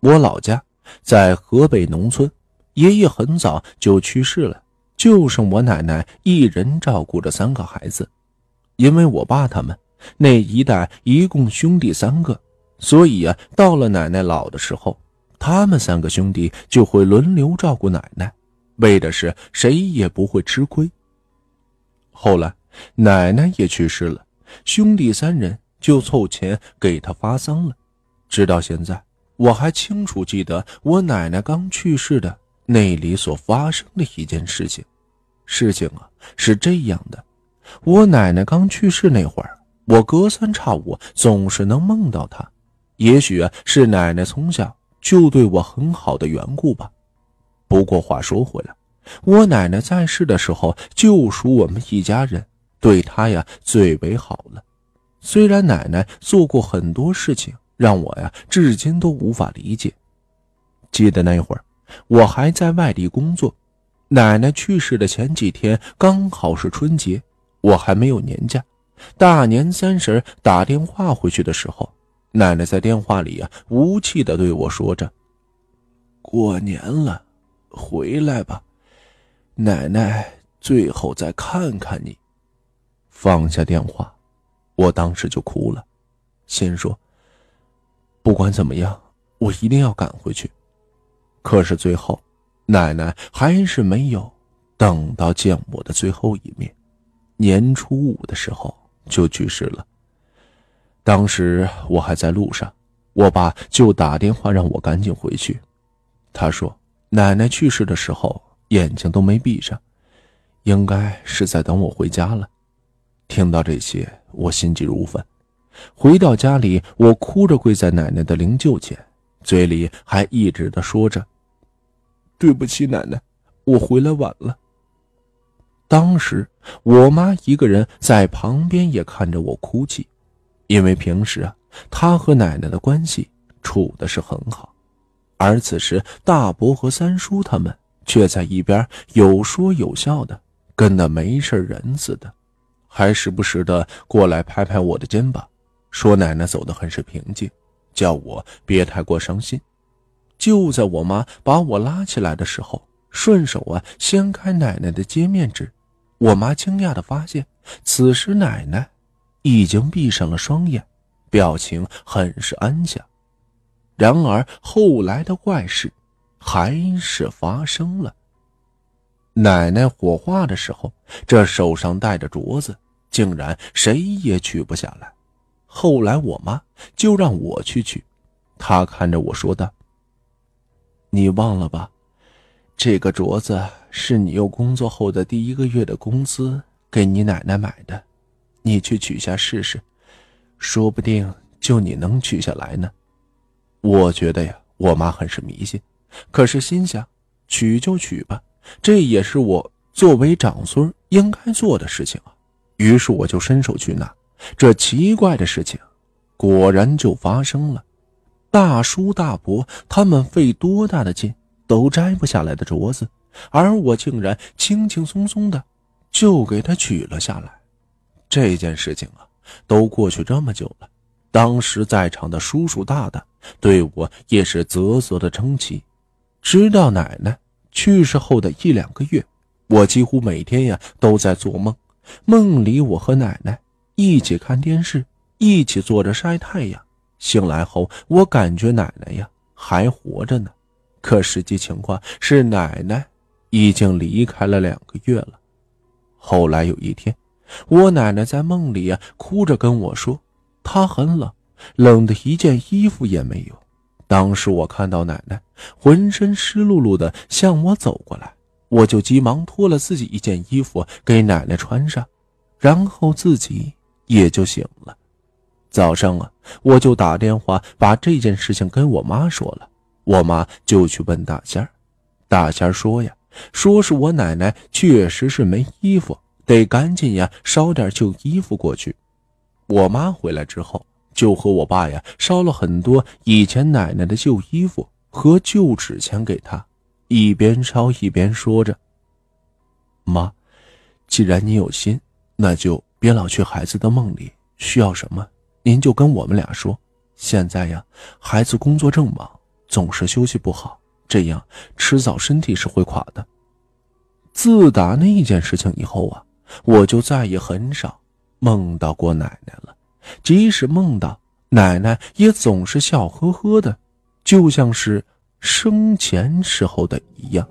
我老家在河北农村，爷爷很早就去世了，就剩我奶奶一人照顾着三个孩子。因为我爸他们那一代一共兄弟三个，所以啊，到了奶奶老的时候，他们三个兄弟就会轮流照顾奶奶，为的是谁也不会吃亏。后来奶奶也去世了，兄弟三人就凑钱给她发丧了，直到现在。我还清楚记得我奶奶刚去世的那里所发生的一件事情。事情啊是这样的：我奶奶刚去世那会儿，我隔三差五总是能梦到她。也许啊是奶奶从小就对我很好的缘故吧。不过话说回来，我奶奶在世的时候就属我们一家人对她呀最为好了。虽然奶奶做过很多事情。让我呀，至今都无法理解。记得那会儿，我还在外地工作，奶奶去世的前几天刚好是春节，我还没有年假。大年三十打电话回去的时候，奶奶在电话里呀，无气的对我说着：“过年了，回来吧，奶奶最后再看看你。”放下电话，我当时就哭了，心说。不管怎么样，我一定要赶回去。可是最后，奶奶还是没有等到见我的最后一面。年初五的时候就去世了。当时我还在路上，我爸就打电话让我赶紧回去。他说，奶奶去世的时候眼睛都没闭上，应该是在等我回家了。听到这些，我心急如焚。回到家里，我哭着跪在奶奶的灵柩前，嘴里还一直的说着：“对不起，奶奶，我回来晚了。”当时我妈一个人在旁边也看着我哭泣，因为平时啊，她和奶奶的关系处的是很好，而此时大伯和三叔他们却在一边有说有笑的，跟那没事人似的，还时不时的过来拍拍我的肩膀。说奶奶走得很是平静，叫我别太过伤心。就在我妈把我拉起来的时候，顺手啊掀开奶奶的揭面纸，我妈惊讶的发现，此时奶奶已经闭上了双眼，表情很是安详。然而后来的怪事还是发生了。奶奶火化的时候，这手上戴着镯子，竟然谁也取不下来。后来我妈就让我去取，她看着我说道：“你忘了吧，这个镯子是你又工作后的第一个月的工资给你奶奶买的，你去取下试试，说不定就你能取下来呢。”我觉得呀，我妈很是迷信，可是心想取就取吧，这也是我作为长孙应该做的事情啊。于是我就伸手去拿。这奇怪的事情，果然就发生了。大叔、大伯他们费多大的劲都摘不下来的镯子，而我竟然轻轻松松的就给他取了下来。这件事情啊，都过去这么久了，当时在场的叔叔大大对我也是啧啧的称奇。直到奶奶去世后的一两个月，我几乎每天呀都在做梦，梦里我和奶奶。一起看电视，一起坐着晒太阳。醒来后，我感觉奶奶呀还活着呢，可实际情况是奶奶已经离开了两个月了。后来有一天，我奶奶在梦里呀哭着跟我说，她很冷，冷的一件衣服也没有。当时我看到奶奶浑身湿漉漉的向我走过来，我就急忙脱了自己一件衣服给奶奶穿上，然后自己。也就醒了。早上啊，我就打电话把这件事情跟我妈说了。我妈就去问大仙儿，大仙儿说呀，说是我奶奶确实是没衣服，得赶紧呀烧点旧衣服过去。我妈回来之后，就和我爸呀烧了很多以前奶奶的旧衣服和旧纸钱给她，一边烧一边说着：“妈，既然你有心，那就……”别老去孩子的梦里，需要什么您就跟我们俩说。现在呀，孩子工作正忙，总是休息不好，这样迟早身体是会垮的。自打那件事情以后啊，我就再也很少梦到过奶奶了。即使梦到奶奶，也总是笑呵呵的，就像是生前时候的一样。